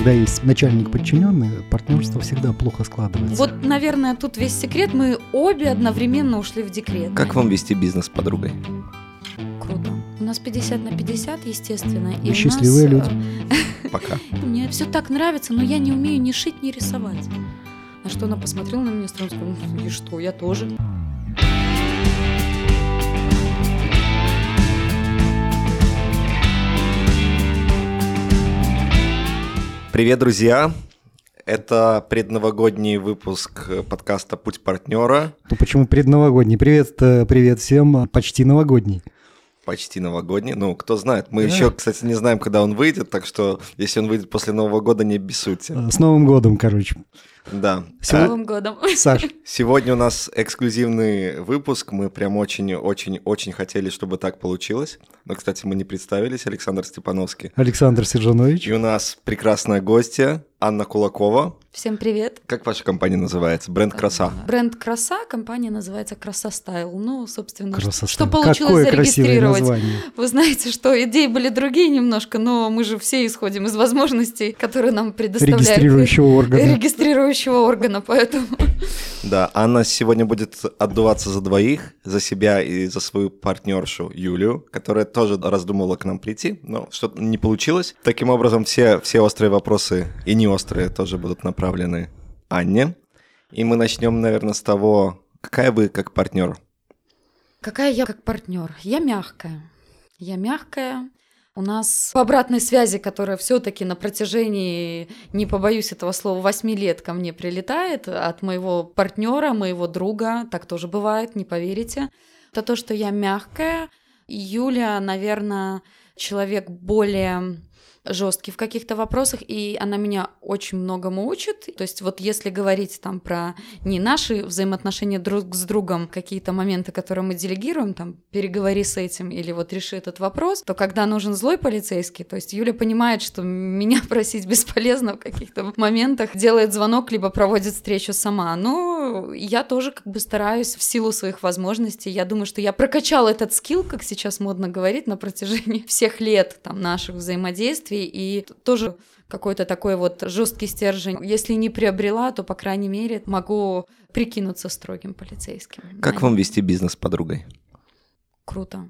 Когда есть начальник подчиненный, партнерство всегда плохо складывается. Вот, наверное, тут весь секрет. Мы обе одновременно ушли в декрет. Как вам вести бизнес с подругой? Круто. У нас 50 на 50, естественно. Вы счастливые нас, люди. э, Пока. Мне все так нравится, но я не умею ни шить, ни рисовать. На что она посмотрела на меня странно, сказала, «Ну, и что, я тоже. Привет, друзья! Это предновогодний выпуск э, подкаста «Путь партнера». Ну почему предновогодний? Привет, э, привет всем, почти новогодний. Почти новогодний. Ну, кто знает. Мы Да. еще, кстати, не знаем, когда он выйдет, так что если он выйдет после Нового года, не бессудьте. Э, С Новым годом, короче. Да. С. А Новым годом. Саш, Сегодня у нас эксклюзивный выпуск. Мы прям очень-очень-очень хотели, чтобы так получилось. Но, кстати, мы не представились. Александр Степановский. Александр Сержанович. И у нас прекрасная гостья Анна Кулакова. Всем привет. Как ваша компания называется? Бренд «Краса». Бренд «Краса», компания называется «Краса Стайл». Ну, собственно, что- Красота. что получилось Какое зарегистрировать. Вы знаете, что идеи были другие немножко, но мы же все исходим из возможностей, которые нам предоставляет Регистрирующего органа. регистрирующего органа, поэтому Да, Анна сегодня будет отдуваться за двоих, за себя и за свою партнершу Юлию, которая тоже раздумывала к нам прийти, но что-то не получилось. Таким образом, все, все острые вопросы и не острые тоже будут направлены Анне. И мы начнем, наверное, с того, какая вы как партнер. какая я как партнер? Я мягкая. Я мягкая. У нас по обратной связи, которая все-таки на протяжении, не побоюсь этого слова, 8 лет ко мне прилетает от моего партнера, моего друга, так тоже бывает, не поверите. Это то, что я мягкая. Юля, наверное, человек более жесткий в каких-то вопросах, и она меня очень многому учит. То есть вот если говорить там про не наши взаимоотношения друг с другом, какие-то моменты, которые мы делегируем, там, переговори с этим или вот реши этот вопрос, то когда нужен злой полицейский, то есть Юля понимает, что меня просить бесполезно в каких-то моментах, делает звонок, либо проводит встречу сама. Но я тоже как бы стараюсь в силу своих возможностей. Я думаю, что я прокачала этот скилл, как сейчас модно говорить, на протяжении всех лет там, наших взаимодействий, и тоже какой-то такой вот жесткий стержень. Если не приобрела, то, по крайней мере, могу прикинуться строгим полицейским. Как вам вести бизнес с подругой? Круто.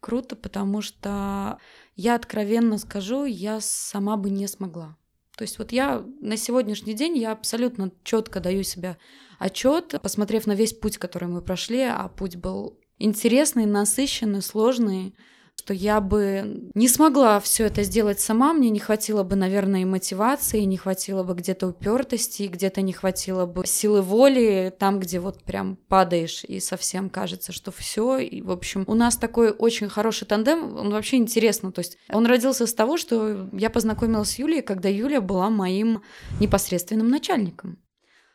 Круто, потому что я откровенно скажу, я сама бы не смогла. То есть вот я на сегодняшний день я абсолютно четко даю себе отчет, посмотрев на весь путь, который мы прошли, а путь был интересный, насыщенный, сложный, что я бы не смогла все это сделать сама, мне не хватило бы, наверное, и мотивации, не хватило бы где-то упертости, где-то не хватило бы силы воли, там, где вот прям падаешь и совсем кажется, что все. И, в общем, у нас такой очень хороший тандем, он вообще интересно. То есть он родился с того, что я познакомилась с Юлей, когда Юля была моим непосредственным начальником.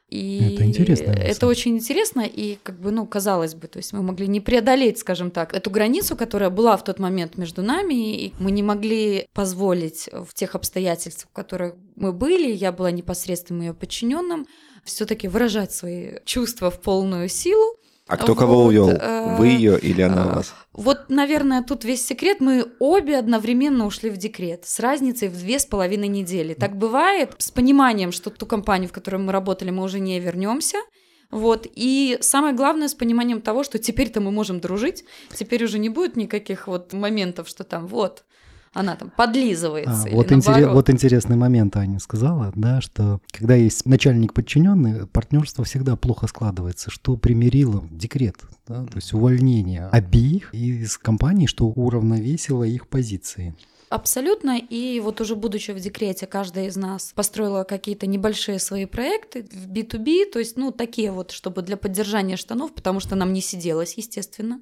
И Это интересно, Это очень интересно, и как бы, ну, казалось бы, то есть мы могли не преодолеть, скажем так, эту границу, которая была в тот момент между нами, и мы не могли позволить в тех обстоятельствах, в которых мы были, я была непосредственным ее подчиненным, все-таки выражать свои чувства в полную силу. А кто кого Вот, увел? э, Вы ее или она э, вас? Вот, наверное, тут весь секрет. Мы обе одновременно ушли в декрет с разницей в две с половиной недели. Так бывает с пониманием, что ту компанию, в которой мы работали, мы уже не вернемся. Вот. И самое главное, с пониманием того, что теперь-то мы можем дружить, теперь уже не будет никаких вот моментов, что там вот она там подлизывается. А, вот, интерес- вот интересный момент Аня сказала, да, что когда есть начальник подчиненный, партнерство всегда плохо складывается, что примирило декрет, да, то есть увольнение обеих из компаний, что уравновесило их позиции. Абсолютно. И вот уже будучи в декрете, каждая из нас построила какие-то небольшие свои проекты в B2B, то есть, ну, такие вот, чтобы для поддержания штанов, потому что нам не сиделось, естественно.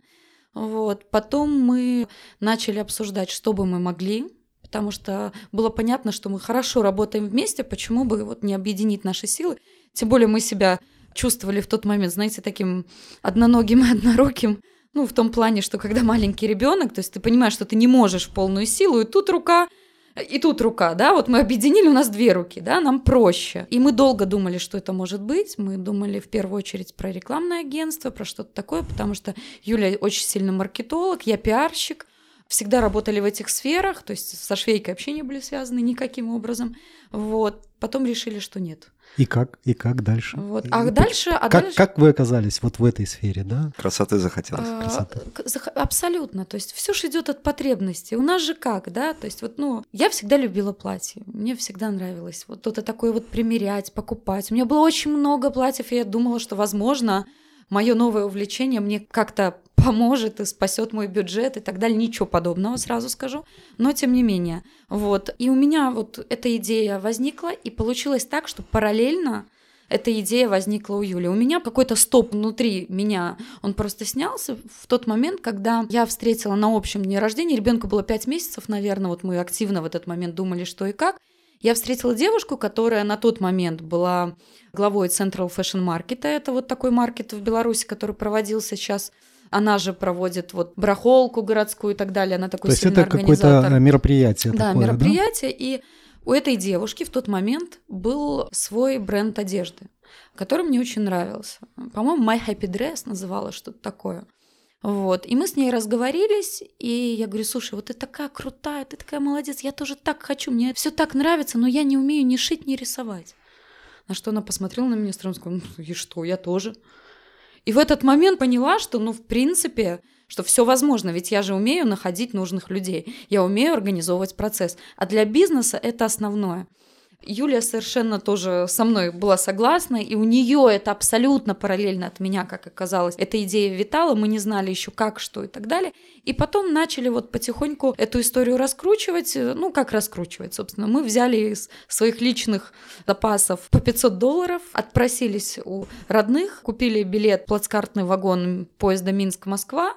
Вот. Потом мы начали обсуждать, что бы мы могли, потому что было понятно, что мы хорошо работаем вместе, почему бы вот не объединить наши силы. Тем более мы себя чувствовали в тот момент, знаете, таким одноногим и одноруким, ну, в том плане, что когда маленький ребенок, то есть ты понимаешь, что ты не можешь в полную силу, и тут рука, и тут рука, да, вот мы объединили, у нас две руки, да, нам проще. И мы долго думали, что это может быть. Мы думали в первую очередь про рекламное агентство, про что-то такое, потому что Юля очень сильно маркетолог, я пиарщик. всегда работали в этих сферах, то есть со швейкой вообще не были связаны никаким образом. Вот. Потом решили, что нет. И как? И как дальше? Вот. А дальше... А как, дальше... как вы оказались вот в этой сфере, да? Красоты захотелось. А, красоты. к- зах- Абсолютно. То есть все же идет от потребностей. У нас же как, да? То есть вот, ну, я всегда любила платье. Мне всегда нравилось вот что-то такое вот примерять, покупать. У меня было очень много платьев, и я думала, что, возможно, мое новое увлечение мне как-то поможет и спасет мой бюджет и так далее. Ничего подобного, сразу скажу. Но тем не менее. Вот. И у меня вот эта идея возникла, и получилось так, что параллельно эта идея возникла у Юли. У меня какой-то стоп внутри меня, он просто снялся в тот момент, когда я встретила на общем дне рождения, ребенку было 5 месяцев, наверное, вот мы активно в этот момент думали, что и как. Я встретила девушку, которая на тот момент была главой Central Fashion Market. Это вот такой маркет в Беларуси, который проводился сейчас. Она же проводит вот барахолку городскую и так далее. Она такой То есть это какое-то мероприятие Да, такое, мероприятие. И у этой девушки в тот момент был свой бренд одежды, который мне очень нравился. По-моему, My Happy Dress называла что-то такое. Вот. И мы с ней разговорились, и я говорю, слушай, вот ты такая крутая, ты такая молодец, я тоже так хочу, мне все так нравится, но я не умею ни шить, ни рисовать. На что она посмотрела на меня странно, сказала, ну и что, я тоже. И в этот момент поняла, что, ну, в принципе, что все возможно, ведь я же умею находить нужных людей, я умею организовывать процесс. А для бизнеса это основное. Юлия совершенно тоже со мной была согласна, и у нее это абсолютно параллельно от меня, как оказалось. Эта идея витала, мы не знали еще как, что и так далее. И потом начали вот потихоньку эту историю раскручивать. Ну, как раскручивать, собственно. Мы взяли из своих личных запасов по 500 долларов, отпросились у родных, купили билет, плацкартный вагон поезда Минск-Москва,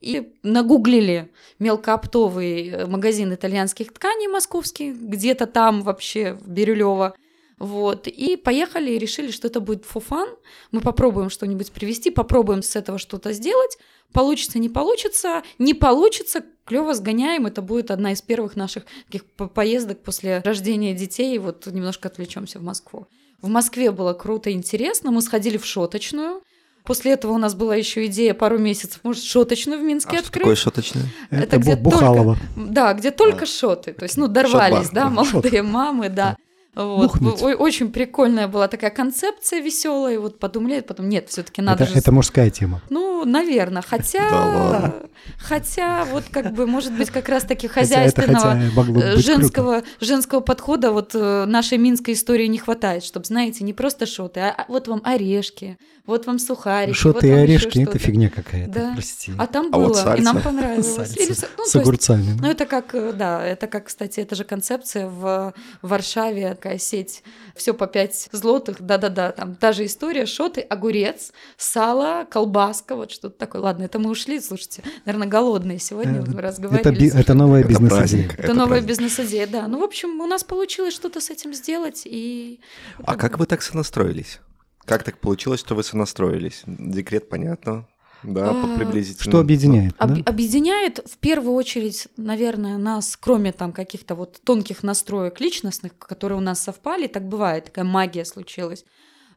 и нагуглили мелкооптовый э, магазин итальянских тканей московский, где-то там вообще в Бирюлево. Вот. И поехали и решили, что это будет фуфан. Мы попробуем что-нибудь привезти, попробуем с этого что-то сделать. Получится, не получится. Не получится, клево сгоняем. Это будет одна из первых наших таких по- поездок после рождения детей. Вот немножко отвлечемся в Москву. В Москве было круто и интересно. Мы сходили в шоточную. После этого у нас была еще идея пару месяцев, может, шоточную в Минске А что открыть. такое шуточное? Это, Это где Бу- Бухалова. Да, где только шоты. То есть, ну, дорвались, Шот-бар. да, Да, шот. молодые мамы, да. Вот. Бухнуть. Очень прикольная была такая концепция веселая. И вот подумали, потом нет, все-таки надо Это, же. это мужская тема. Ну, наверное. Хотя, Да хотя, вот как бы, может быть, как раз-таки Хотя это хозяйственного круто. женского, женского подхода вот э, нашей минской истории не хватает, чтобы, знаете, не просто шоты, а, а вот вам орешки, вот вам сухарики. вот Шоты и вам еще орешки – это фигня какая-то, Да. прости. А там А было, вот и нам понравилось. Сальса Или ну, С то есть, огурцами. ну, это как, э, да, это как, кстати, это же концепция в Варшаве, такая сеть, все по 5 злотых, да-да-да, там та же история, шоты, огурец, сало, колбаска, вот что-то такое. Ладно, это мы ушли, слушайте, наверное, голодные сегодня, Э, мы Это, разговаривали. би- это новая Это бизнес-идея. праздник. Это новая бизнес-идея, да. Ну, в общем, у нас получилось что-то с этим сделать, и... А как вы так сонастроились? Как так получилось, что вы сонастроились? Декрет, понятно. Да, А, приблизительно. Что объединяет? Об- да? Объединяет в первую очередь, наверное, нас, кроме там каких-то вот тонких настроек личностных, которые у нас совпали, так бывает, такая магия случилась.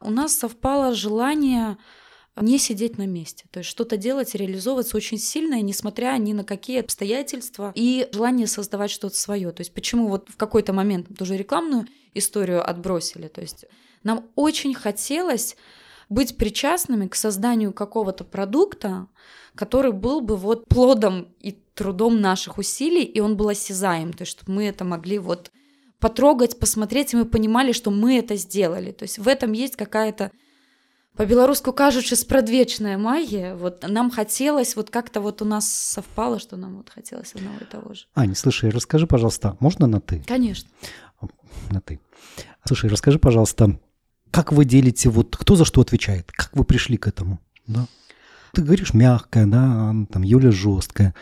У нас совпало желание не сидеть на месте, то есть что-то делать, реализовываться очень сильное, несмотря ни на какие обстоятельства, и желание создавать что-то свое. То есть почему вот в какой-то момент тоже рекламную историю отбросили, то есть нам очень хотелось быть причастными к созданию какого-то продукта, который был бы вот плодом и трудом наших усилий, и он был осязаем, то есть чтобы мы это могли вот потрогать, посмотреть, и мы понимали, что мы это сделали. То есть в этом есть какая-то по-белорусски кажучи спрадвечная магия. Вот нам хотелось, вот как-то вот у нас совпало, что нам вот хотелось одного и того же. Аня, слушай, расскажи, пожалуйста, можно на «ты»? Конечно. На «ты». Слушай, расскажи, пожалуйста, как вы делите, вот кто за что отвечает? Как вы пришли к этому? Да? Ты говоришь мягкая, да, там Юля жесткая.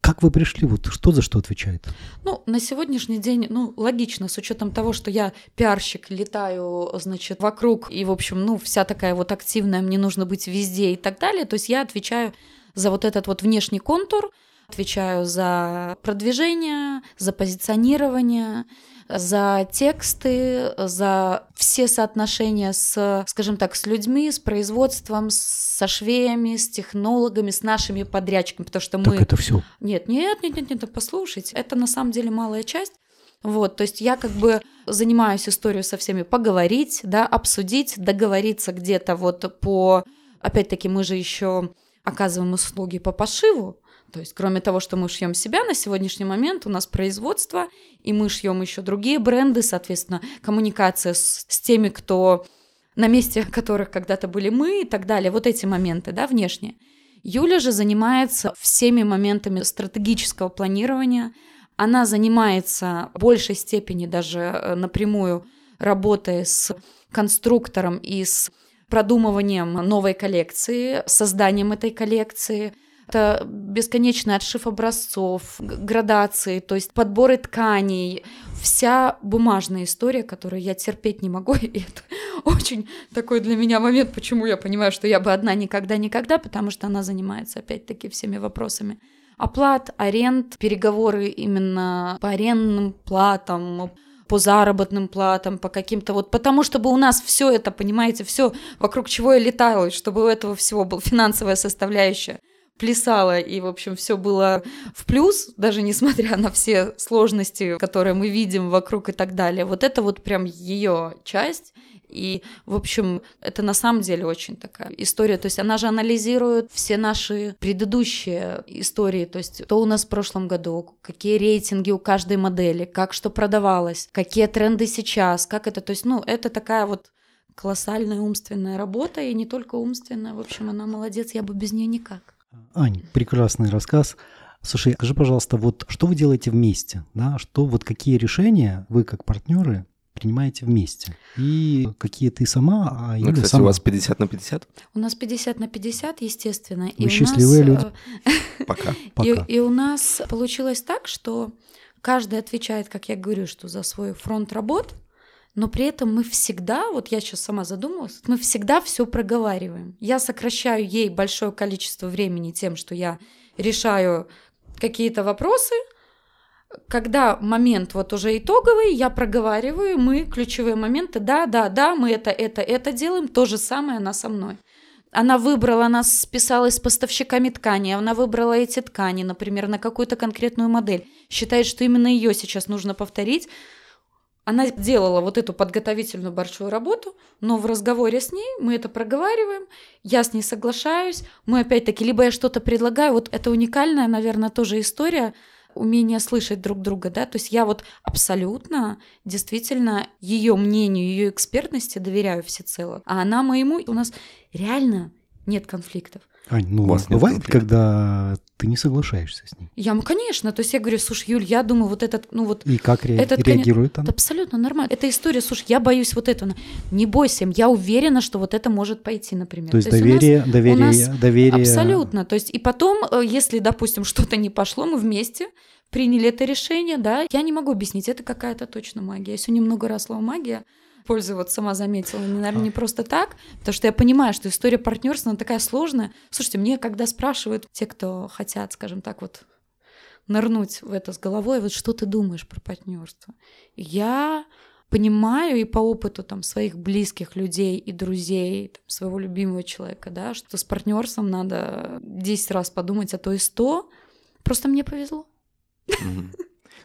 Как вы пришли? Вот что за что отвечает? Ну, на сегодняшний день, ну, логично, с учетом того, что я пиарщик, летаю, значит, вокруг, и, в общем, ну, вся такая вот активная, мне нужно быть везде и так далее. То есть я отвечаю за вот этот вот внешний контур, отвечаю за продвижение, за позиционирование, за тексты, за все соотношения с, скажем так, с людьми, с производством, со швеями, с технологами, с нашими подрядчиками, потому что мы... Так это все. Нет, нет, нет, нет, нет, послушайте, это на самом деле малая часть. Вот, то есть я как бы занимаюсь историей со всеми поговорить, да, обсудить, договориться где-то вот по... Опять-таки мы же еще оказываем услуги по пошиву, то есть, кроме того, что мы шьем себя на сегодняшний момент, у нас производство, и мы шьем еще другие бренды, соответственно, коммуникация с, с теми, кто на месте которых когда-то были мы и так далее. Вот эти моменты, да, внешние. Юля же занимается всеми моментами стратегического планирования. Она занимается в большей степени даже э, напрямую работой с конструктором и с продумыванием новой коллекции, созданием этой коллекции – это бесконечный отшив образцов, градации, то есть подборы тканей, вся бумажная история, которую я терпеть не могу, и это очень такой для меня момент, почему я понимаю, что я бы одна никогда-никогда, потому что она занимается опять-таки всеми вопросами. Оплат, аренд, переговоры именно по арендным платам, по заработным платам, по каким-то вот, потому чтобы у нас все это, понимаете, все вокруг чего я летала, чтобы у этого всего была финансовая составляющая плясала, и, в общем, все было в плюс, даже несмотря на все сложности, которые мы видим вокруг и так далее. Вот это вот прям ее часть. И, в общем, это на самом деле очень такая история. То есть она же анализирует все наши предыдущие истории. То есть что у нас в прошлом году, какие рейтинги у каждой модели, как что продавалось, какие тренды сейчас, как это. То есть, ну, это такая вот колоссальная умственная работа, и не только умственная. В общем, она молодец, я бы без нее никак. Ань, прекрасный рассказ. Слушай, скажи, пожалуйста, вот что вы делаете вместе? Да? Что, вот какие решения вы как партнеры принимаете вместе? И какие ты сама, а ну, Юля кстати, сама? у вас 50 на 50? У нас 50 на 50, естественно. Вы и счастливые нас, люди. э, Пока. И, и у нас получилось так, что каждый отвечает, как я говорю, что за свой фронт работ, но при этом мы всегда, вот я сейчас сама задумалась, мы всегда все проговариваем. Я сокращаю ей большое количество времени тем, что я решаю какие-то вопросы, когда момент вот уже итоговый, я проговариваю, мы ключевые моменты, да, да, да, мы это, это, это делаем, то же самое она со мной. Она выбрала, она списалась с поставщиками ткани, она выбрала эти ткани, например, на какую-то конкретную модель, считает, что именно ее сейчас нужно повторить, она делала вот эту подготовительную большую работу, но в разговоре с ней мы это проговариваем, я с ней соглашаюсь, мы опять-таки, либо я что-то предлагаю, вот это уникальная, наверное, тоже история, умение слышать друг друга, да, то есть я вот абсолютно, действительно, ее мнению, ее экспертности доверяю всецело, а она моему, у нас реально нет конфликтов. Ань, ну, у вас бывает, когда ты не соглашаешься с ней? Я, ну, конечно. То есть я говорю, слушай, Юль, я думаю, вот этот, ну вот... И как ре- этот, реагирует конечно, она? Абсолютно нормально. Это история, слушай, я боюсь вот этого. Не бойся, я уверена, что вот это может пойти, например. То есть, То есть доверие, нас, доверие, нас доверие... Абсолютно. То есть и потом, э, если, допустим, что-то не пошло, мы вместе приняли это решение, да, я не могу объяснить, это какая-то точно магия. Я сегодня много раз слово магия, пользоваться, сама заметила, наверное, не просто так, потому что я понимаю, что история партнерства, она такая сложная. Слушайте, мне когда спрашивают те, кто хотят, скажем так, вот нырнуть в это с головой, вот что ты думаешь про партнерство? Я понимаю и по опыту там своих близких людей и друзей, там, своего любимого человека, да, что с партнерством надо 10 раз подумать, а то и 100. Просто мне повезло.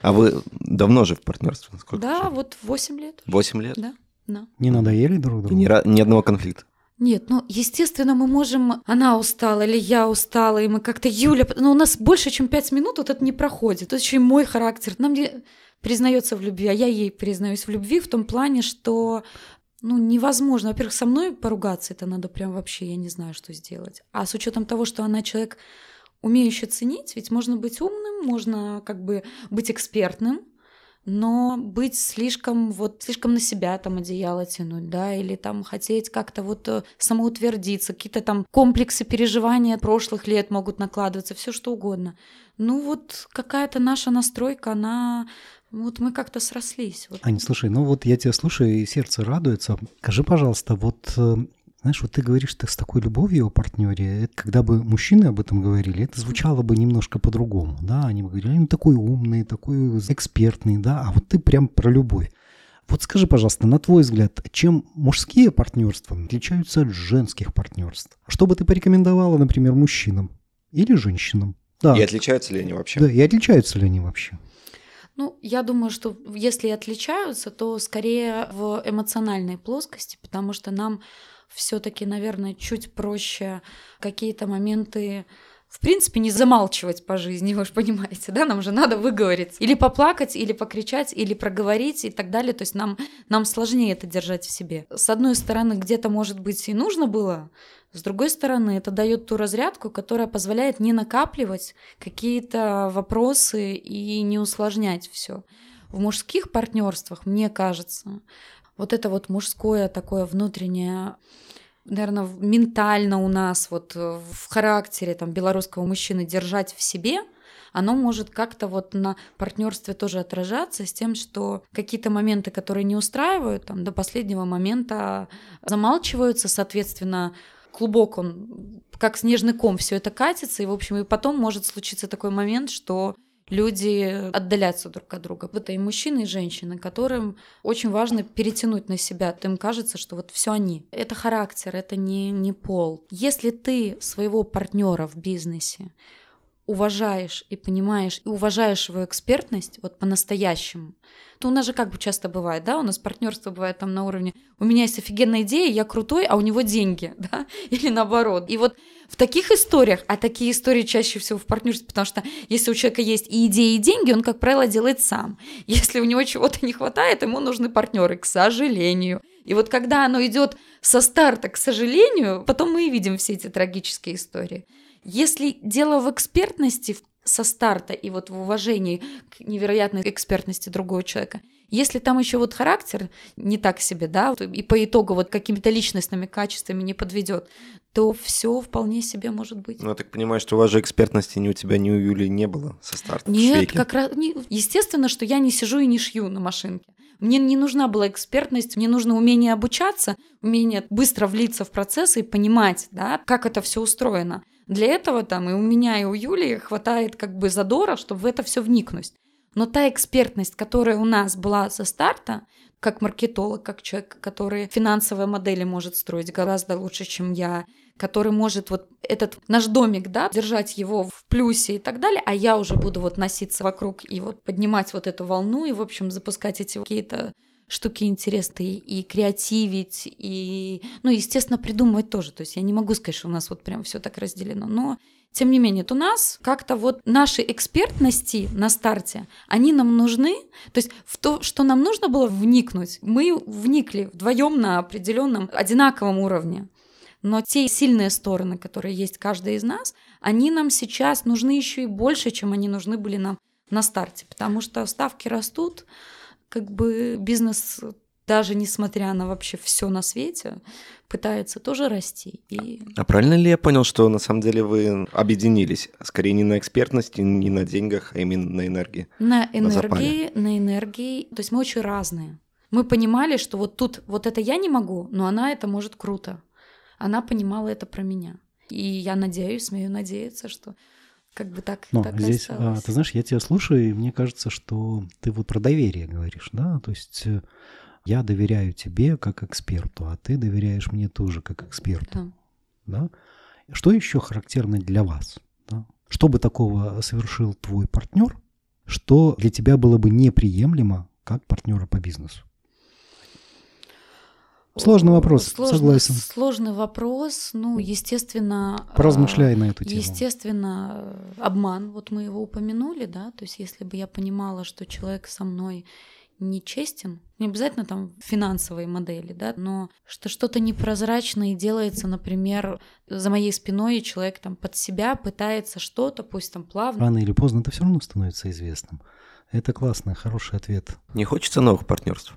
А вы давно же в партнерстве? Сколько да, вот 8 лет. 8 лет? Да. Да. Не надоели друг другу? Ни, ни одного конфликта? Нет, ну, естественно, мы можем... Она устала или я устала, и мы как-то... Юля... Но у нас больше, чем пять минут вот это не проходит. Это еще и мой характер. Нам не признается в любви, а я ей признаюсь в любви в том плане, что ну, невозможно. Во-первых, со мной поругаться это надо прям вообще, я не знаю, что сделать. А с учетом того, что она человек, умеющий ценить, ведь можно быть умным, можно как бы быть экспертным, но быть слишком вот слишком на себя там одеяло тянуть, да, или там хотеть как-то вот э, самоутвердиться, какие-то там комплексы переживания прошлых лет могут накладываться, все что угодно. Ну вот какая-то наша настройка, она вот мы как-то срослись. Вот. Аня, слушай, ну вот я тебя слушаю, и сердце радуется. Скажи, пожалуйста, вот э, Знаешь, вот ты говоришь ты с такой любовью о партнере, это, когда бы мужчины об этом говорили, это звучало бы немножко по-другому, да, они бы говорили, ну такой умный, такой экспертный, да, а вот ты прям про любовь. Вот скажи, пожалуйста, на твой взгляд, чем мужские партнерства отличаются от женских партнерств? Что бы ты порекомендовала, например, мужчинам или женщинам? Да. И отличаются ли они вообще? Да, и отличаются ли они вообще? Ну, я думаю, что если и отличаются, то скорее в эмоциональной плоскости, потому что нам все-таки, наверное, чуть проще какие-то моменты в принципе, не замалчивать по жизни, вы же понимаете, да, нам же надо выговорить. Или поплакать, или покричать, или проговорить и так далее. То есть нам, нам сложнее это держать в себе. С одной стороны, где-то, может быть, и нужно было, с другой стороны, это дает ту разрядку, которая позволяет не накапливать какие-то вопросы и не усложнять все. В мужских партнерствах, мне кажется, вот это вот мужское такое внутреннее наверное, ментально у нас, вот э, в характере там, белорусского мужчины держать в себе, оно может как-то вот на партнерстве тоже отражаться с тем, что какие-то моменты, которые не устраивают, там до последнего момента замалчиваются, соответственно, клубок, он как снежный ком все это катится, и, в общем, и потом может случиться такой момент, что люди отдаляются друг от друга. Это и мужчины, и женщины, которым очень важно перетянуть на себя. Им кажется, что вот все они. Это характер, это не, не пол. Если ты своего партнера в бизнесе уважаешь и понимаешь, и уважаешь его экспертность вот по-настоящему, то у нас же как бы часто бывает, да, у нас партнерство бывает там на уровне «у меня есть офигенная идея, я крутой, а у него деньги», да, или наоборот. И вот в таких историях, а такие истории чаще всего в партнерстве, потому что если у человека есть и идеи, и деньги, он, как правило, делает сам. Если у него чего-то не хватает, ему нужны партнеры, к сожалению. И вот когда оно идет со старта, к сожалению, потом мы и видим все эти трагические истории. Если дело в экспертности со старта и вот в уважении к невероятной экспертности другого человека, если там еще вот характер не так себе, да, и по итогу вот какими-то личностными качествами не подведет, то все вполне себе может быть. Ну, я так понимаю, что у вас же экспертности ни у тебя, ни у Юли не было со старта. Нет, как раз, не, естественно, что я не сижу и не шью на машинке. Мне не нужна была экспертность, мне нужно умение обучаться, умение быстро влиться в процесс и понимать, да, как это все устроено. Для этого там и у меня, и у Юли хватает как бы задора, чтобы в это все вникнуть. Но та экспертность, которая у нас была со старта, как маркетолог, как человек, который финансовые модели может строить гораздо лучше, чем я, который может вот этот наш домик, да, держать его в плюсе и так далее, а я уже буду вот носиться вокруг и вот поднимать вот эту волну и, в общем, запускать эти какие-то штуки интересные и креативить, и, ну, естественно, придумывать тоже. То есть я не могу сказать, что у нас вот прям все так разделено, но тем не менее, у нас как-то вот наши экспертности на старте, они нам нужны. То есть в то, что нам нужно было вникнуть, мы вникли вдвоем на определенном одинаковом уровне. Но те сильные стороны, которые есть каждый из нас, они нам сейчас нужны еще и больше, чем они нужны были нам на старте, потому что ставки растут, как бы бизнес даже несмотря на вообще все на свете, пытается тоже расти. И... А правильно ли я понял, что на самом деле вы объединились? Скорее не на экспертности, не на деньгах, а именно на энергии? На энергии, на, на энергии. То есть мы очень разные. Мы понимали, что вот тут вот это я не могу, но она это может круто. Она понимала это про меня. И я надеюсь, смею надеяться, что как бы так, Но так здесь, а, ты знаешь, я тебя слушаю, и мне кажется, что ты вот про доверие говоришь, да, то есть э, я доверяю тебе как эксперту, а ты доверяешь мне тоже как эксперту, да. да? Что еще характерно для вас? Да? Что бы такого совершил твой партнер, что для тебя было бы неприемлемо как партнера по бизнесу? Сложный вопрос, сложный, согласен. Сложный вопрос, ну, естественно... Поразмышляй на эту тему. Естественно, обман, вот мы его упомянули, да, то есть если бы я понимала, что человек со мной нечестен, не обязательно там финансовые модели, да, но что что-то непрозрачное делается, например, за моей спиной, и человек там под себя пытается что-то, пусть там плавно. Рано или поздно это все равно становится известным. Это классный, хороший ответ. Не хочется новых партнерств?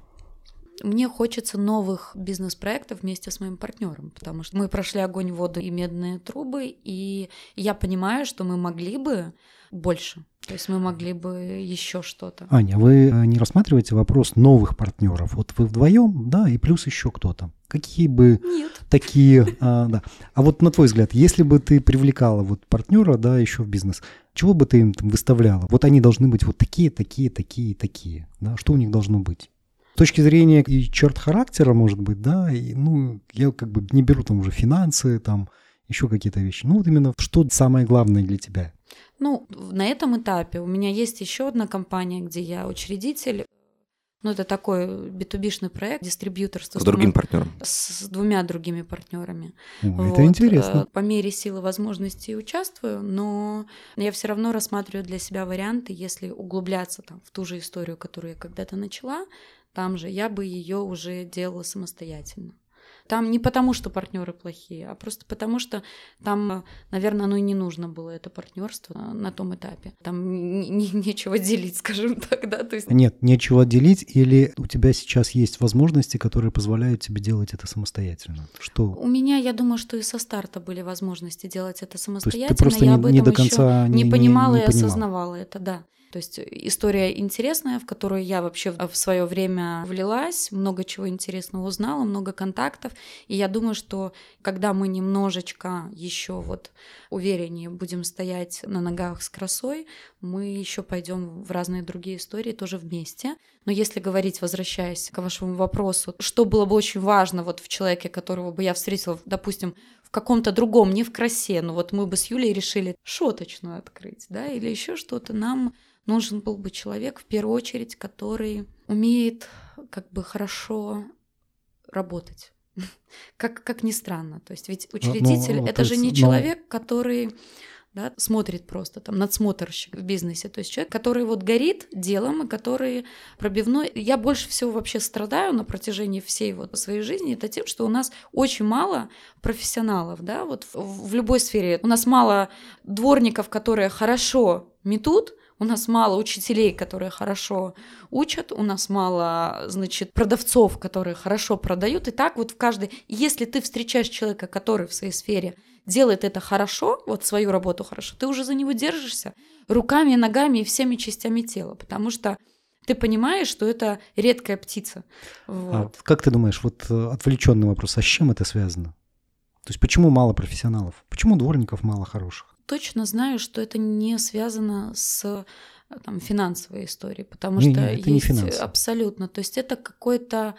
Мне хочется новых бизнес-проектов вместе с моим партнером, потому что мы прошли огонь, воду и медные трубы, и я понимаю, что мы могли бы больше. То есть мы могли бы еще что-то. Аня, вы э, не рассматриваете вопрос новых партнеров? Вот вы вдвоем, да, и плюс еще кто-то. Какие бы Нет. такие, а, да. А вот на твой взгляд, если бы ты привлекала вот партнера, да, еще в бизнес, чего бы ты им там выставляла? Вот они должны быть вот такие, такие, такие, такие, да. Что у них должно быть? С точки зрения и черт характера, может быть, да, и, ну, я как бы не беру там уже финансы, там, еще какие-то вещи. Ну, вот именно что самое главное для тебя? Ну, на этом этапе у меня есть еще одна компания, где я учредитель. Ну, это такой битубишный проект, дистрибьюторство. С другим партнером. С, с двумя другими партнерами. О, вот. Это интересно. Э, по мере силы возможностей участвую, но я все равно рассматриваю для себя варианты, если углубляться там в ту же историю, которую я когда-то начала, там же я бы ее уже делала самостоятельно. Там не потому, что партнеры плохие, а просто потому, что там, наверное, оно и не нужно было, это партнерство на том этапе. Там не, не, нечего делить, скажем так, да. То есть... Нет, нечего делить, или у тебя сейчас есть возможности, которые позволяют тебе делать это самостоятельно? Что? У меня, я думаю, что и со старта были возможности делать это самостоятельно. То есть ты просто я не, об этом не до конца не, не, понимала не, не и понимала. осознавала это, да. То есть история интересная, в которую я вообще в свое время влилась, много чего интересного узнала, много контактов. И я думаю, что когда мы немножечко еще вот увереннее будем стоять на ногах с красой, мы еще пойдем в разные другие истории тоже вместе. Но если говорить, возвращаясь к вашему вопросу, что было бы очень важно вот в человеке, которого бы я встретила, допустим, в каком-то другом, не в красе, но вот мы бы с Юлей решили шоточную открыть, да, или еще что-то, нам нужен был бы человек, в первую очередь, который умеет как бы хорошо работать. Как, как ни странно. То есть ведь учредитель ну, это же не но... человек, который да, смотрит просто, там, надсмотрщик в бизнесе. То есть человек, который вот горит делом, и который пробивной. Я больше всего вообще страдаю на протяжении всей вот своей жизни, это тем, что у нас очень мало профессионалов, да, вот в, в любой сфере. У нас мало дворников, которые хорошо метут, у нас мало учителей, которые хорошо учат, у нас мало, значит, продавцов, которые хорошо продают. И так вот в каждой... Если ты встречаешь человека, который в своей сфере делает это хорошо, вот свою работу хорошо, ты уже за него держишься руками, ногами и всеми частями тела, потому что ты понимаешь, что это редкая птица. Вот. А как ты думаешь, вот э, отвлеченный вопрос, а с чем это связано? То есть почему мало профессионалов? Почему дворников мало хороших? Точно знаю, что это не связано с там, финансовой историей, потому не, что не, это есть не финансы. абсолютно. То есть это какой-то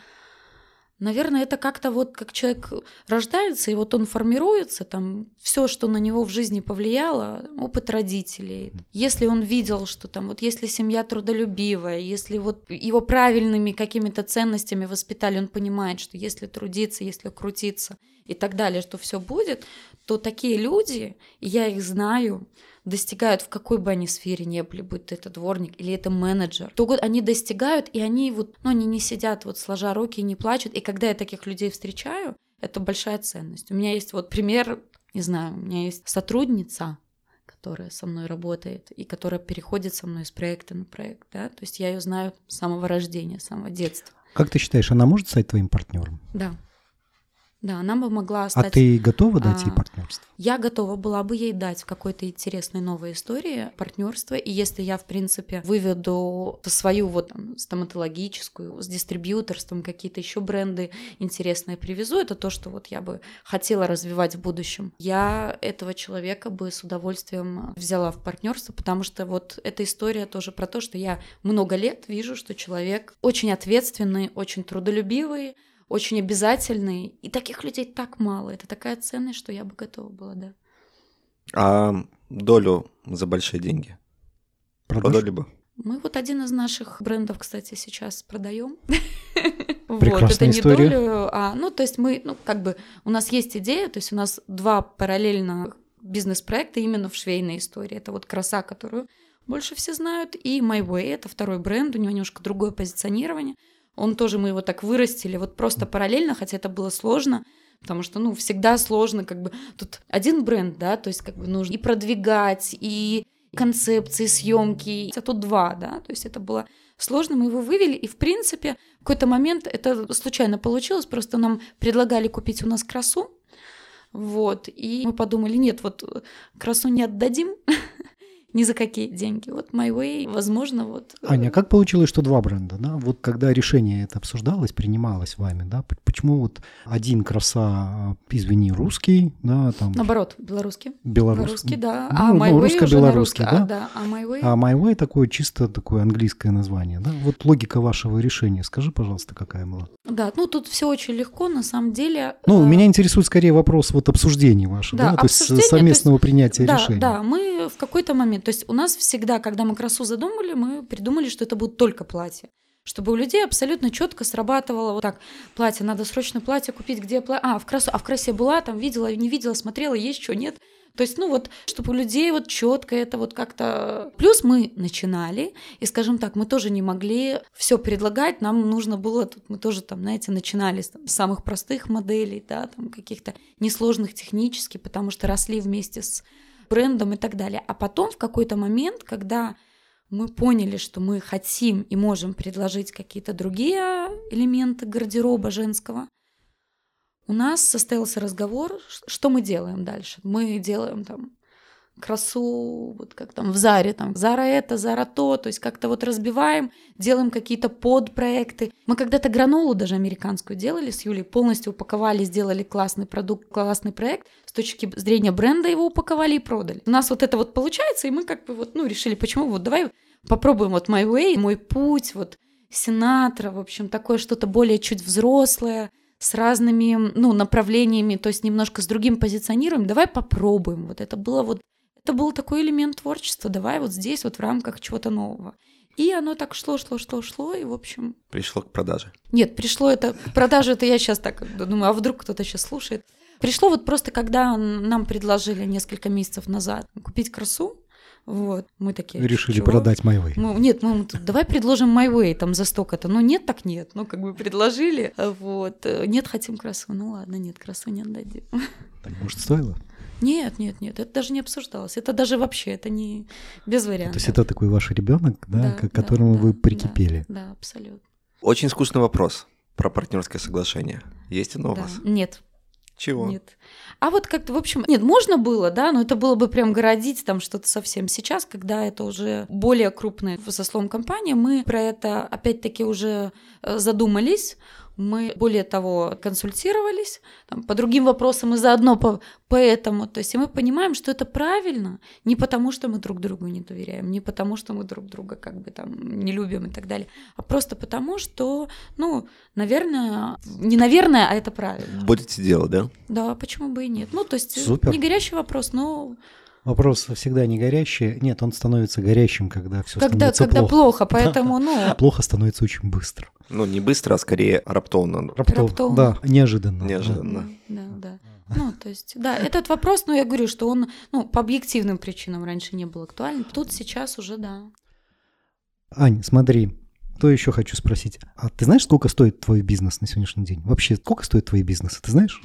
Наверное, это как-то вот как человек рождается, и вот он формируется, там все, что на него в жизни повлияло, опыт родителей. Если он видел, что там вот если семья трудолюбивая, если вот его правильными какими-то ценностями воспитали, он понимает, что если трудиться, если крутиться и так далее, что все будет, то такие люди, я их знаю, достигают в какой бы они сфере не были, будь то это дворник или это менеджер, то вот они достигают, и они вот, ну, они не сидят вот сложа руки и не плачут. И когда я таких людей встречаю, это большая ценность. У меня есть вот пример, не знаю, у меня есть сотрудница, которая со мной работает и которая переходит со мной с проекта на проект, да, то есть я ее знаю с самого рождения, с самого детства. Как ты считаешь, она может стать твоим партнером? Да. Да, она бы могла стать... А ты готова дать ей партнерство? Я готова была бы ей дать в какой-то интересной новой истории партнерство. И если я, в принципе, выведу свою вот там, стоматологическую, с дистрибьюторством, какие-то еще бренды интересные привезу, это то, что вот я бы хотела развивать в будущем. Я этого человека бы с удовольствием взяла в партнерство, потому что вот эта история тоже про то, что я много лет вижу, что человек очень ответственный, очень трудолюбивый, очень обязательный. И таких людей так мало. Это такая ценность, что я бы готова была, да. А долю за большие деньги Продашь? продали бы? Мы вот один из наших брендов, кстати, сейчас продаем. Прекрасная вот, это не история. долю, а, ну, то есть мы, ну, как бы, у нас есть идея, то есть у нас два параллельно бизнес-проекта именно в швейной истории. Это вот краса, которую больше все знают, и My Way, это второй бренд, у него немножко другое позиционирование. Он тоже, мы его так вырастили, вот просто параллельно, хотя это было сложно, потому что, ну, всегда сложно, как бы, тут один бренд, да, то есть, как бы, нужно и продвигать, и концепции, съемки, а тут два, да, то есть это было сложно, мы его вывели, и в принципе в какой-то момент это случайно получилось, просто нам предлагали купить у нас красу, вот, и мы подумали, нет, вот красу не отдадим, ни за какие деньги. Вот My Way, возможно, вот... Э, Аня, как получилось, что два бренда, да? Вот когда решение это обсуждалось, принималось вами, да? Почему вот один краса, извини, русский, да, там... Наоборот, белорусский. Белорусский. Белорусский, да. Ну, а My ну, русско-белорусский, да? А, да, а My Way... А My Way такое чисто такое английское название, да? Вот логика вашего решения, скажи, пожалуйста, какая была? Да, ну тут все очень легко, на самом деле. Ну, э... меня интересует скорее вопрос вот обсуждения вашего, да, да? то есть совместного то есть, принятия да, решения. Да, мы в какой-то момент то есть у нас всегда, когда мы красу задумали, мы придумали, что это будут только платья. Чтобы у людей абсолютно четко срабатывало вот так, платье, надо срочно платье купить, где платье, а, в красу, а в красе была, там видела, не видела, смотрела, есть что, нет. То есть, ну вот, чтобы у людей вот четко это вот как-то... Плюс мы начинали, и, скажем так, мы тоже не могли все предлагать, нам нужно было, тут мы тоже там, знаете, начинали с там, самых простых моделей, да, там каких-то несложных технически, потому что росли вместе с брендом и так далее. А потом в какой-то момент, когда мы поняли, что мы хотим и можем предложить какие-то другие элементы гардероба женского, у нас состоялся разговор, что мы делаем дальше. Мы делаем там красу, вот как там в Заре, там Зара это, Зара то, то есть как-то вот разбиваем, делаем какие-то подпроекты. Мы когда-то гранолу даже американскую делали с Юлей, полностью упаковали, сделали классный продукт, классный проект, с точки зрения бренда его упаковали и продали. У нас вот это вот получается, и мы как бы вот, ну, решили, почему вот давай попробуем вот My Way, мой путь, вот Синатра, в общем, такое что-то более чуть взрослое, с разными ну, направлениями, то есть немножко с другим позиционируем, давай попробуем. Вот это было вот это был такой элемент творчества. Давай вот здесь, вот в рамках чего-то нового. И оно так шло, шло, шло, шло, и, в общем... Пришло к продаже. Нет, пришло это... Продажа это я сейчас так думаю, а вдруг кто-то сейчас слушает. Пришло вот просто, когда нам предложили несколько месяцев назад купить красу, вот, мы такие... Решили Чего? продать MyWay. Мы, нет, мы тут, давай предложим MyWay там за столько-то. Ну нет, так нет. Ну как бы предложили. Вот. Нет, хотим красу. Ну ладно, нет, красу не отдадим. Так, может, стоило? Нет, нет, нет, это даже не обсуждалось. Это даже вообще, это не без вариантов. То есть это такой ваш ребенок, да, да к которому да, вы прикипели. Да, да, абсолютно. Очень скучный вопрос про партнерское соглашение. Есть оно да. у вас? Нет. Чего? Нет. А вот как-то, в общем, нет, можно было, да, но это было бы прям городить там что-то совсем. Сейчас, когда это уже более крупная, со словом, компания, мы про это опять-таки уже э, задумались, мы, более того, консультировались там, по другим вопросам и заодно по, по этому. То есть и мы понимаем, что это правильно не потому, что мы друг другу не доверяем, не потому, что мы друг друга как бы там не любим и так далее, а просто потому, что, ну, наверное, не наверное, а это правильно. Будете делать, да? Да, почему бы и нет. Ну, то есть Супер. не горящий вопрос, но Вопрос всегда не горящий. Нет, он становится горящим, когда все когда, становится когда плохо. плохо, поэтому, ну... Плохо становится очень быстро. Ну, не быстро, а скорее раптовно. Раптов, раптовно. Да, неожиданно. Неожиданно. Да, да. да. Ну, то есть, да, этот вопрос, ну, я говорю, что он, ну, по объективным причинам раньше не был актуален. Тут сейчас уже, да. Ань, смотри, то еще хочу спросить. А ты знаешь, сколько стоит твой бизнес на сегодняшний день? Вообще, сколько стоит твой бизнес? Ты знаешь?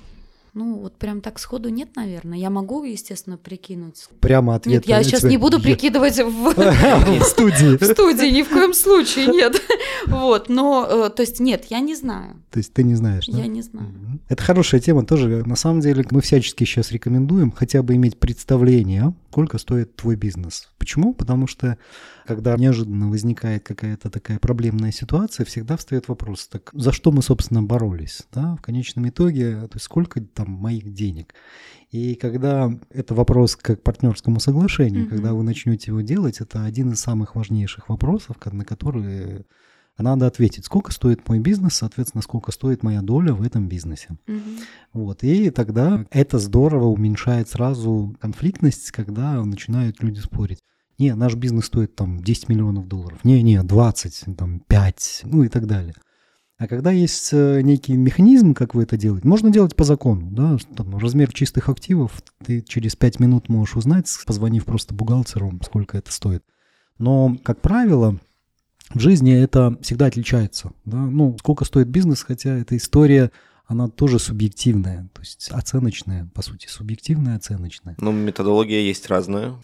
Ну, вот прям так сходу нет, наверное. Я могу, естественно, прикинуть. Прямо ответ. Нет, я сейчас не буду прикидывать в студии. В студии ни в коем случае, нет. Вот, но, э, то есть, нет, я не знаю. То есть ты не знаешь, Я не знаю. Это хорошая тема тоже. На самом деле мы всячески сейчас рекомендуем хотя бы иметь представление, сколько стоит твой бизнес. Почему? Потому что когда неожиданно возникает какая-то такая проблемная ситуация, всегда встает вопрос, так за что мы, собственно, боролись? Да? В конечном итоге, то есть сколько там моих денег? И когда это вопрос к партнерскому соглашению, mm-hmm. когда вы начнете его делать, это один из самых важнейших вопросов, на которые надо ответить, сколько стоит мой бизнес, соответственно, сколько стоит моя доля в этом бизнесе. Mm-hmm. Вот. И тогда это здорово уменьшает сразу конфликтность, когда начинают люди спорить. Не, наш бизнес стоит там 10 миллионов долларов. Не, не, 20, там 5, ну и так далее. А когда есть э, некий механизм, как вы это делаете, можно делать по закону. Да? Там, размер чистых активов ты через 5 минут можешь узнать, позвонив просто бухгалтеру, сколько это стоит. Но, как правило, в жизни это всегда отличается. Да? Ну, сколько стоит бизнес, хотя эта история, она тоже субъективная, то есть оценочная, по сути, субъективная, оценочная. Ну, методология есть разная.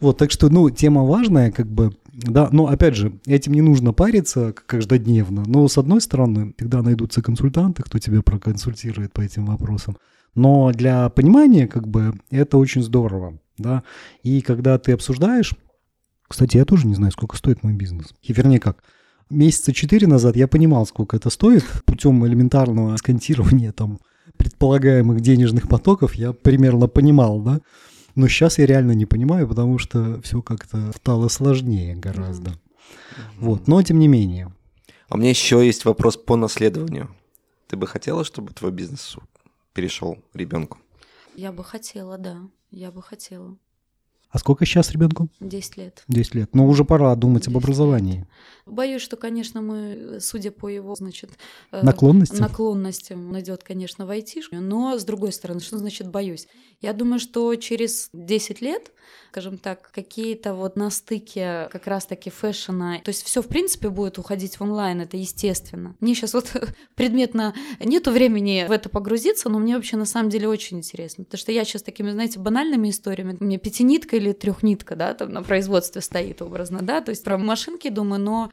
Вот, так что, ну, тема важная, как бы, да, но опять же, этим не нужно париться каждодневно. Но с одной стороны, всегда найдутся консультанты, кто тебя проконсультирует по этим вопросам. Но для понимания, как бы, это очень здорово, да. И когда ты обсуждаешь, кстати, я тоже не знаю, сколько стоит мой бизнес. И вернее как, месяца четыре назад я понимал, сколько это стоит. Путем элементарного скантирования там предполагаемых денежных потоков я примерно понимал, да. Но сейчас я реально не понимаю, потому что все как-то стало сложнее гораздо. Вот, но тем не менее. А у меня еще есть вопрос по наследованию. Ты бы хотела, чтобы твой бизнес перешел ребенку? Я бы хотела, да. Я бы хотела. А сколько сейчас ребенку? 10 лет. 10 лет. Но уже пора думать об образовании. Лет. Боюсь, что, конечно, мы, судя по его, значит... Наклонностям? Э, наклонностям, он идет, конечно, в айтишку. Но, с другой стороны, что значит боюсь? Я думаю, что через 10 лет скажем так, какие-то вот на стыке как раз-таки фэшена. То есть все в принципе будет уходить в онлайн, это естественно. Мне сейчас вот предметно нету времени в это погрузиться, но мне вообще на самом деле очень интересно, потому что я сейчас такими, знаете, банальными историями, меня пятинитка или трехнитка, да, там на производстве стоит образно, да, то есть про машинки думаю, но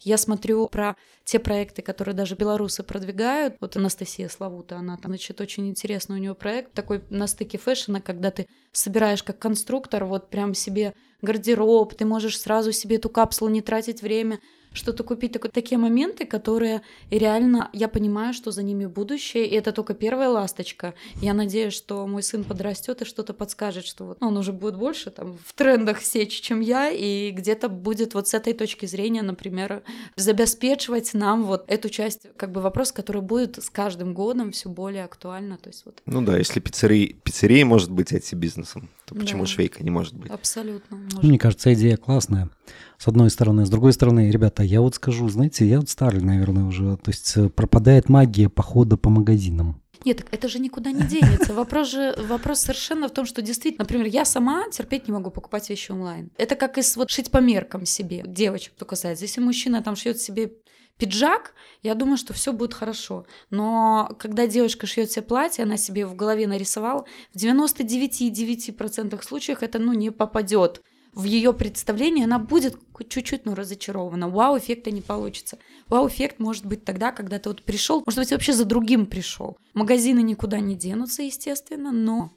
я смотрю про те проекты, которые даже белорусы продвигают. Вот Анастасия Славута, она там, значит, очень интересный у нее проект, такой на стыке фэшена, когда ты собираешь как конструктор вот прям себе гардероб, ты можешь сразу себе эту капсулу не тратить время, что-то купить. Так, такие моменты, которые реально, я понимаю, что за ними будущее, и это только первая ласточка. Я надеюсь, что мой сын подрастет и что-то подскажет, что вот ну, он уже будет больше там в трендах сечь, чем я, и где-то будет вот с этой точки зрения, например, забеспечивать нам вот эту часть, как бы вопрос, который будет с каждым годом все более актуально. То есть вот. Ну да, если пиццерия, пиццерия может быть этим бизнесом, то почему да. швейка не может быть? Абсолютно. Может. Мне кажется, идея классная с одной стороны. С другой стороны, ребята, я вот скажу, знаете, я вот старый, наверное, уже. То есть э, пропадает магия похода по магазинам. Нет, это же никуда не денется. Вопрос же вопрос совершенно в том, что действительно, например, я сама терпеть не могу покупать вещи онлайн. Это как из вот шить по меркам себе. Девочек кто касается. Если мужчина там шьет себе пиджак, я думаю, что все будет хорошо. Но когда девушка шьет себе платье, она себе в голове нарисовала, в 99,9% случаев это ну не попадет в ее представлении она будет чуть-чуть, ну, разочарована. Вау-эффекта не получится. Вау-эффект может быть тогда, когда ты вот пришел, может быть, вообще за другим пришел. Магазины никуда не денутся, естественно, но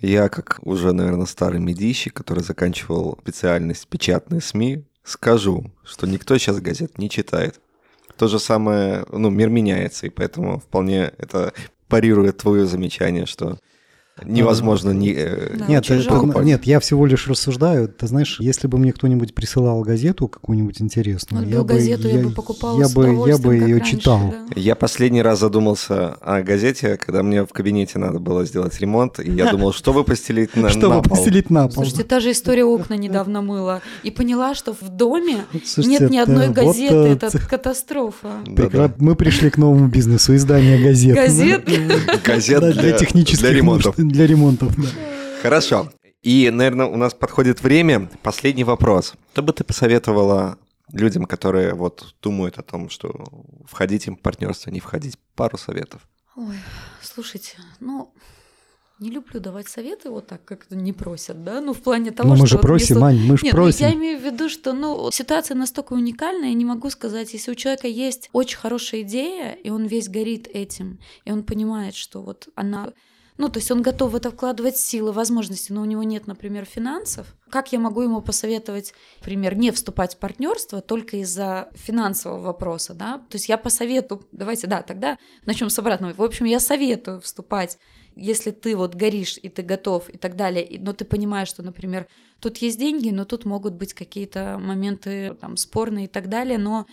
я, как уже, наверное, старый медийщик, который заканчивал специальность печатные СМИ, скажу, что никто сейчас газет не читает. То же самое, ну, мир меняется, и поэтому вполне это парирует твое замечание, что невозможно не э, да, нет, это, нет, я всего лишь рассуждаю. Ты знаешь, если бы мне кто-нибудь присылал газету какую-нибудь интересную, вот я, бы, газету я, я бы покупала я бы, я бы ее раньше, читал. Да. Я последний раз задумался о газете, когда мне в кабинете надо было сделать ремонт, и я думал, что бы постелить на, что на пол. постелить на пол. Слушайте, та же история окна недавно мыла, и поняла, что в доме нет ни одной газеты, это катастрофа. Мы пришли к новому бизнесу, издание газет. Газет? Газет для технических ремонтов для ремонтов. Да. Хорошо. И, наверное, у нас подходит время. Последний вопрос. Что бы ты посоветовала людям, которые вот думают о том, что входить им в партнерство, не входить? Пару советов. Ой, слушайте, ну, не люблю давать советы вот так, как не просят, да, ну в плане того, Но мы что... же просим, вместо... Ань, мы же Нет, просим. Ну, я имею в виду, что, ну, ситуация настолько уникальная, я не могу сказать, если у человека есть очень хорошая идея, и он весь горит этим, и он понимает, что вот она ну, то есть он готов в это вкладывать силы, возможности, но у него нет, например, финансов. Как я могу ему посоветовать, например, не вступать в партнерство только из-за финансового вопроса, да? То есть я посоветую, давайте, да, тогда начнем с обратного. В общем, я советую вступать если ты вот горишь и ты готов и так далее, но ты понимаешь, что, например, тут есть деньги, но тут могут быть какие-то моменты там спорные и так далее, но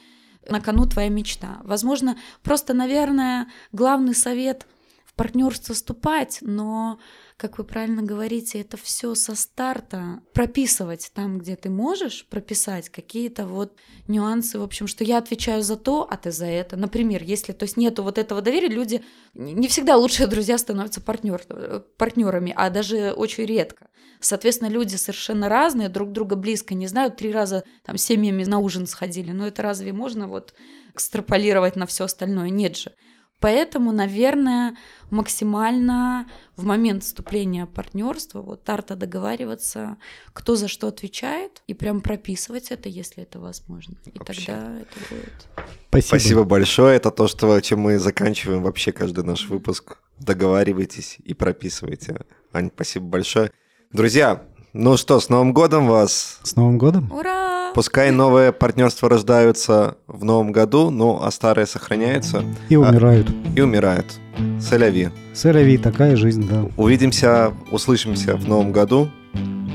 на кону твоя мечта. Возможно, просто, наверное, главный совет – партнерство вступать, но, как вы правильно говорите, это все со старта прописывать там, где ты можешь прописать какие-то вот нюансы, в общем, что я отвечаю за то, а ты за это. Например, если то есть нету вот этого доверия, люди не всегда лучшие друзья становятся партнер, партнерами, а даже очень редко. Соответственно, люди совершенно разные, друг друга близко не знают, три раза там семьями на ужин сходили, но это разве можно вот экстраполировать на все остальное? Нет же. Поэтому, наверное, максимально в момент вступления партнерства, вот тарта договариваться, кто за что отвечает, и прям прописывать это, если это возможно. И вообще. тогда это будет. Спасибо. Спасибо большое. Это то, что, чем мы заканчиваем вообще каждый наш выпуск. Договаривайтесь и прописывайте. Ань, спасибо большое. Друзья, ну что, с Новым годом вас! С Новым годом! Ура! Пускай новые партнерства рождаются в Новом году, ну а старые сохраняются. И умирают. А, и умирают. Сэляви. Сэляви, такая жизнь, да. Увидимся, услышимся в Новом году.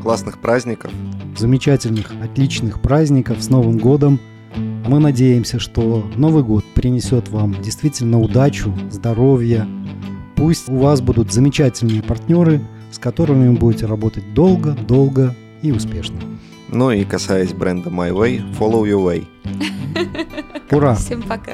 Классных праздников. Замечательных, отличных праздников с Новым годом. Мы надеемся, что Новый год принесет вам действительно удачу, здоровье. Пусть у вас будут замечательные партнеры – с которыми вы будете работать долго, долго и успешно. Ну и касаясь бренда My Way, follow your way. Ура! Всем пока!